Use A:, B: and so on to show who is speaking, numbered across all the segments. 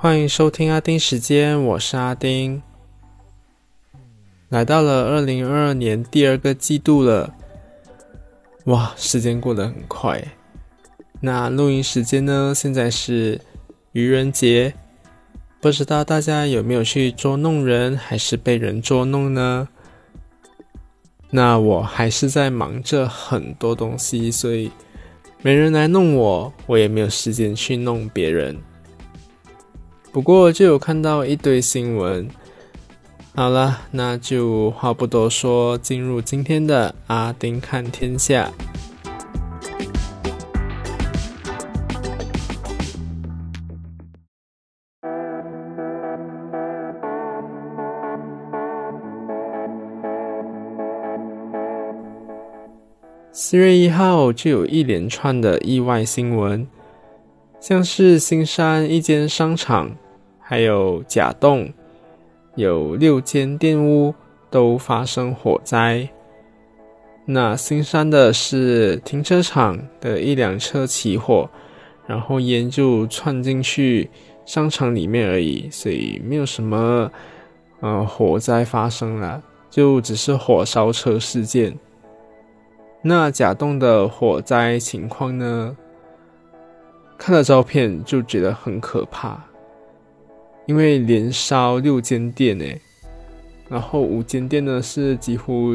A: 欢迎收听阿丁时间，我是阿丁。来到了二零二二年第二个季度了，哇，时间过得很快。那录音时间呢？现在是愚人节，不知道大家有没有去捉弄人，还是被人捉弄呢？那我还是在忙着很多东西，所以没人来弄我，我也没有时间去弄别人。不过就有看到一堆新闻。好了，那就话不多说，进入今天的阿丁看天下。四月一号就有一连串的意外新闻，像是新山一间商场，还有甲洞，有六间店屋都发生火灾。那新山的是停车场的一辆车起火，然后烟就窜进去商场里面而已，所以没有什么呃火灾发生了，就只是火烧车事件。那甲洞的火灾情况呢？看了照片就觉得很可怕，因为连烧六间店诶，然后五间店呢是几乎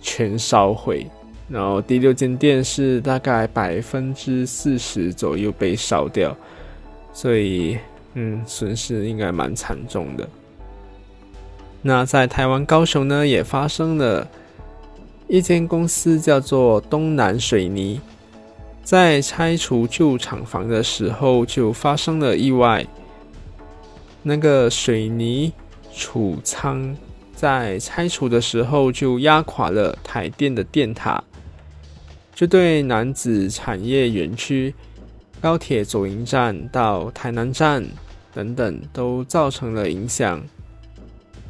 A: 全烧毁，然后第六间店是大概百分之四十左右被烧掉，所以嗯，损失应该蛮惨重的。那在台湾高雄呢，也发生了。一间公司叫做东南水泥，在拆除旧厂房的时候就发生了意外。那个水泥储仓在拆除的时候就压垮了台电的电塔，这对南子产业园区、高铁左营站到台南站等等都造成了影响。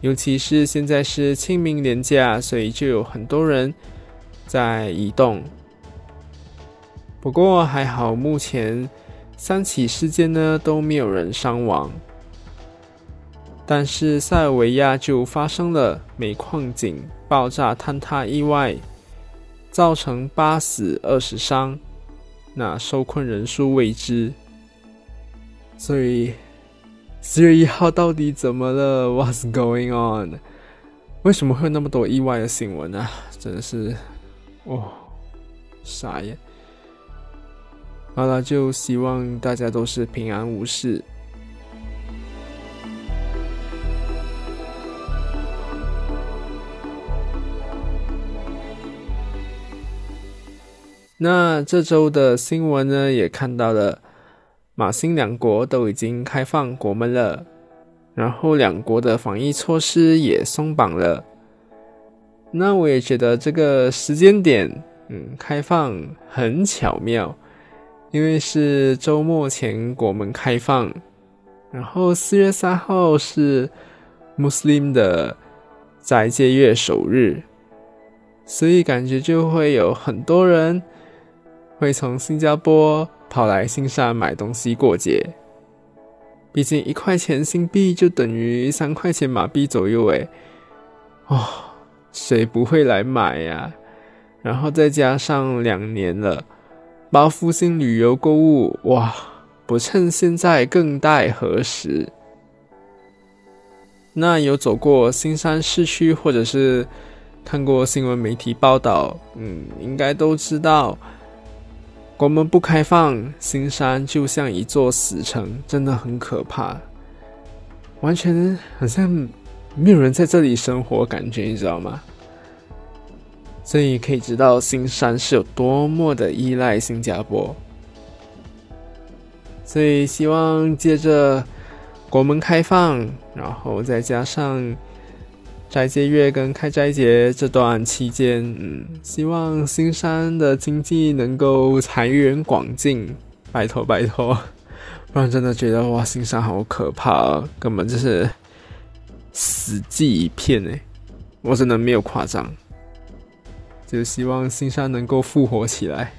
A: 尤其是现在是清明年假，所以就有很多人在移动。不过还好，目前三起事件呢都没有人伤亡。但是塞尔维亚就发生了煤矿井爆炸坍塌意外，造成八死二十伤，那受困人数未知。所以。四月一号到底怎么了？What's going on？为什么会有那么多意外的新闻呢？真的是，哦，傻眼。好了，就希望大家都是平安无事。那这周的新闻呢，也看到了。马新两国都已经开放国门了，然后两国的防疫措施也松绑了。那我也觉得这个时间点，嗯，开放很巧妙，因为是周末前国门开放，然后四月三号是 Muslim 的斋戒月首日，所以感觉就会有很多人会从新加坡。跑来新山买东西过节，毕竟一块钱新币就等于三块钱马币左右，哎，哦，谁不会来买呀？然后再加上两年了，包复兴旅游购物，哇，不趁现在更待何时？那有走过新山市区，或者是看过新闻媒体报道，嗯，应该都知道。国门不开放，新山就像一座死城，真的很可怕，完全好像没有人在这里生活，感觉你知道吗？所以可以知道新山是有多么的依赖新加坡。所以希望借着国门开放，然后再加上。斋戒月跟开斋节这段期间，嗯，希望新山的经济能够财源广进，拜托拜托，不然真的觉得哇，新山好可怕，根本就是死寂一片哎，我真的没有夸张，就希望新山能够复活起来。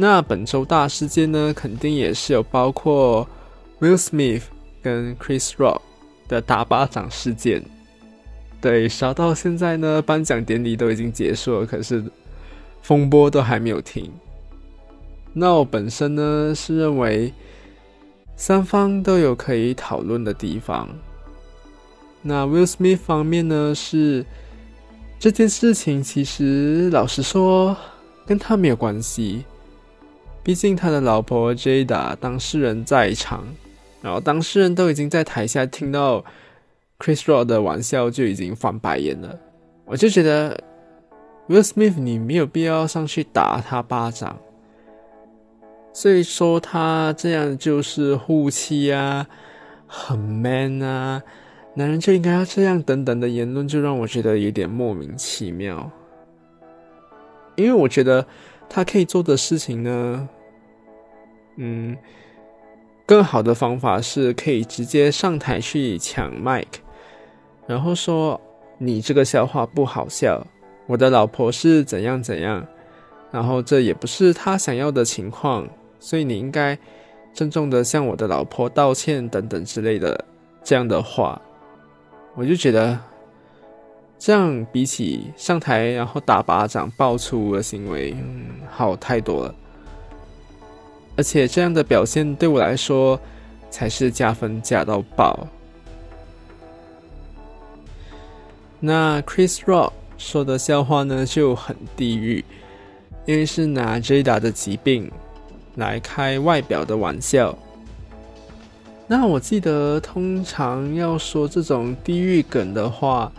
A: 那本周大事件呢，肯定也是有包括 Will Smith 跟 Chris Rock 的打巴掌事件。对，烧到现在呢，颁奖典礼都已经结束了，可是风波都还没有停。那我本身呢是认为三方都有可以讨论的地方。那 Will Smith 方面呢是这件事情，其实老实说跟他没有关系，毕竟他的老婆 Jada 当事人在场，然后当事人都已经在台下听到。Chris Rock 的玩笑就已经翻白眼了，我就觉得 Will Smith 你没有必要上去打他巴掌，所以说他这样就是护妻啊，很 man 啊，男人就应该要这样等等的言论，就让我觉得有点莫名其妙。因为我觉得他可以做的事情呢，嗯，更好的方法是可以直接上台去抢麦克。然后说你这个笑话不好笑，我的老婆是怎样怎样，然后这也不是他想要的情况，所以你应该郑重的向我的老婆道歉等等之类的这样的话，我就觉得这样比起上台然后打巴掌爆粗的行为，嗯，好太多了，而且这样的表现对我来说才是加分加到爆。那 Chris Rock 说的笑话呢就很地狱，因为是拿 Jada 的疾病来开外表的玩笑。那我记得通常要说这种地狱梗的话，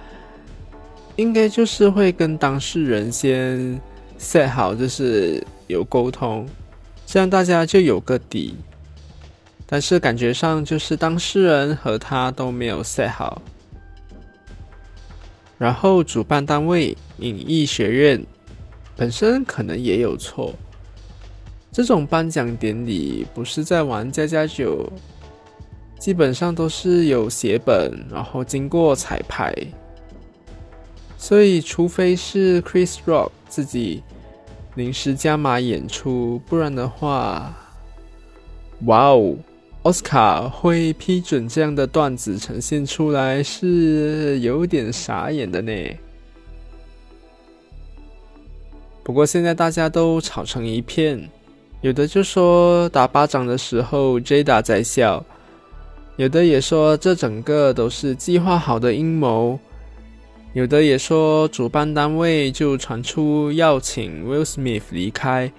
A: 应该就是会跟当事人先 set 好，就是有沟通，这样大家就有个底。但是感觉上就是当事人和他都没有 set 好。然后，主办单位影艺学院本身可能也有错。这种颁奖典礼不是在玩家家酒，基本上都是有写本，然后经过彩排。所以，除非是 Chris Rock 自己临时加码演出，不然的话，哇哦！奥斯卡会批准这样的段子呈现出来，是有点傻眼的呢。不过现在大家都吵成一片，有的就说打巴掌的时候 Jada 在笑，有的也说这整个都是计划好的阴谋，有的也说主办单位就传出要请 Will Smith 离开，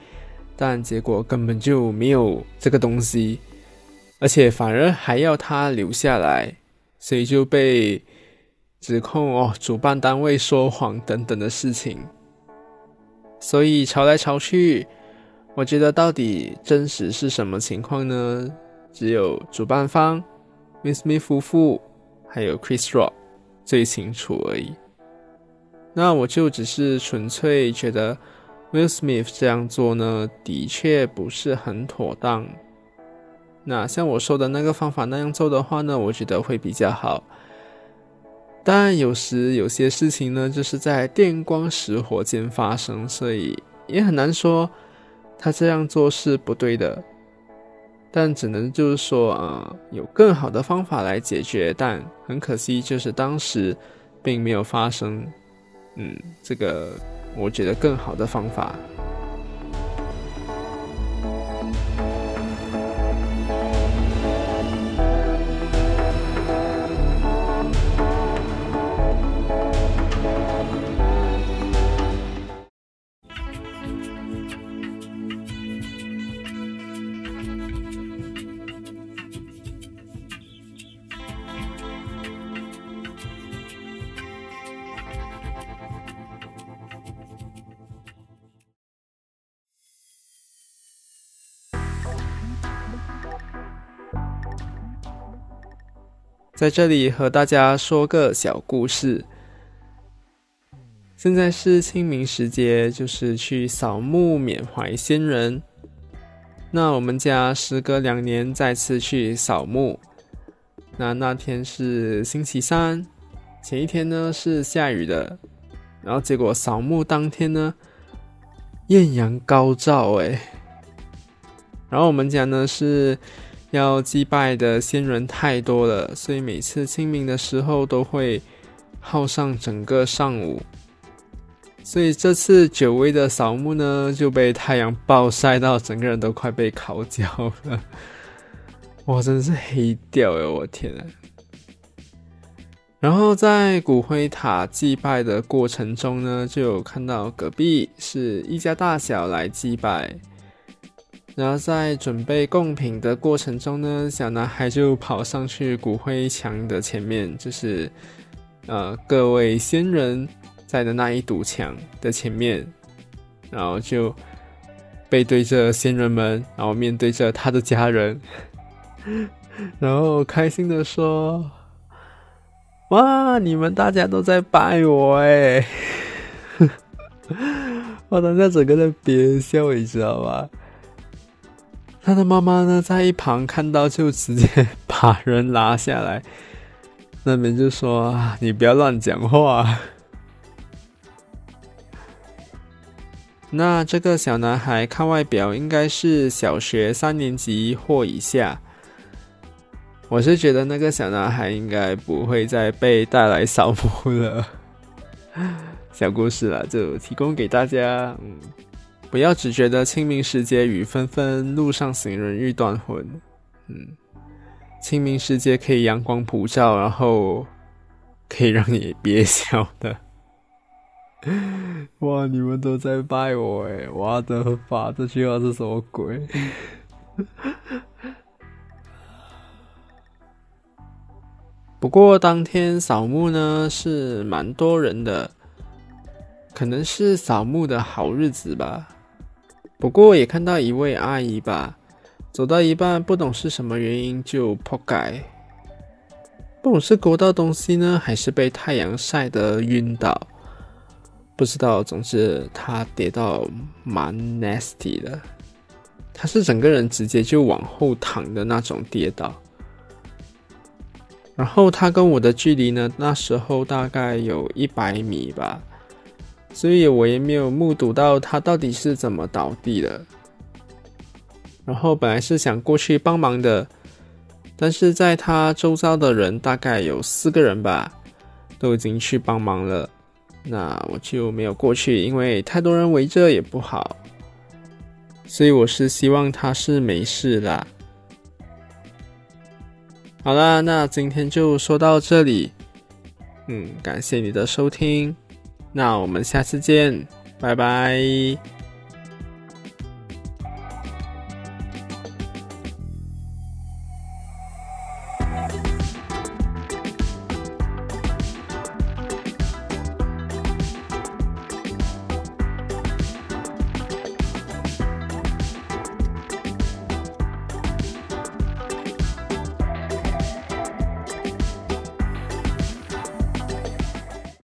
A: 但结果根本就没有这个东西。而且反而还要他留下来，所以就被指控哦，主办单位说谎等等的事情。所以吵来吵去，我觉得到底真实是什么情况呢？只有主办方 Will Smith 夫妇还有 Chris Rock 最清楚而已。那我就只是纯粹觉得 Will Smith 这样做呢，的确不是很妥当。那像我说的那个方法那样做的话呢，我觉得会比较好。但有时有些事情呢，就是在电光石火间发生，所以也很难说他这样做是不对的。但只能就是说，呃，有更好的方法来解决。但很可惜，就是当时并没有发生，嗯，这个我觉得更好的方法。在这里和大家说个小故事。现在是清明时节，就是去扫墓缅怀先人。那我们家时隔两年再次去扫墓。那那天是星期三，前一天呢是下雨的，然后结果扫墓当天呢，艳阳高照，哎，然后我们家呢是要祭拜的先人太多了，所以每次清明的时候都会耗上整个上午。所以这次久违的扫墓呢，就被太阳暴晒到，整个人都快被烤焦了。哇，真是黑掉哎！我天啊！然后在骨灰塔祭拜的过程中呢，就有看到隔壁是一家大小来祭拜。然后在准备贡品的过程中呢，小男孩就跑上去骨灰墙的前面，就是呃各位仙人在的那一堵墙的前面，然后就背对着仙人们，然后面对着他的家人，然后开心的说：“哇，你们大家都在拜我哎！”我当下整个在憋笑，你知道吧？他的妈妈呢，在一旁看到就直接把人拉下来，那边就说：“你不要乱讲话。”那这个小男孩看外表应该是小学三年级或以下，我是觉得那个小男孩应该不会再被带来扫墓了。小故事了，就提供给大家，嗯。不要只觉得清明时节雨纷纷，路上行人欲断魂。嗯，清明时节可以阳光普照，然后可以让你憋笑的。哇，你们都在拜我哎！我的发，这句话是什么鬼？不过当天扫墓呢，是蛮多人的，可能是扫墓的好日子吧。不过也看到一位阿姨吧，走到一半不懂是什么原因就破盖，不懂是勾到东西呢，还是被太阳晒得晕倒，不知道。总之她跌到蛮 nasty 的，她是整个人直接就往后躺的那种跌倒。然后她跟我的距离呢，那时候大概有一百米吧。所以我也没有目睹到他到底是怎么倒地的。然后本来是想过去帮忙的，但是在他周遭的人大概有四个人吧，都已经去帮忙了，那我就没有过去，因为太多人围着也不好。所以我是希望他是没事啦。好啦，那今天就说到这里。嗯，感谢你的收听。那我们下次见，拜拜。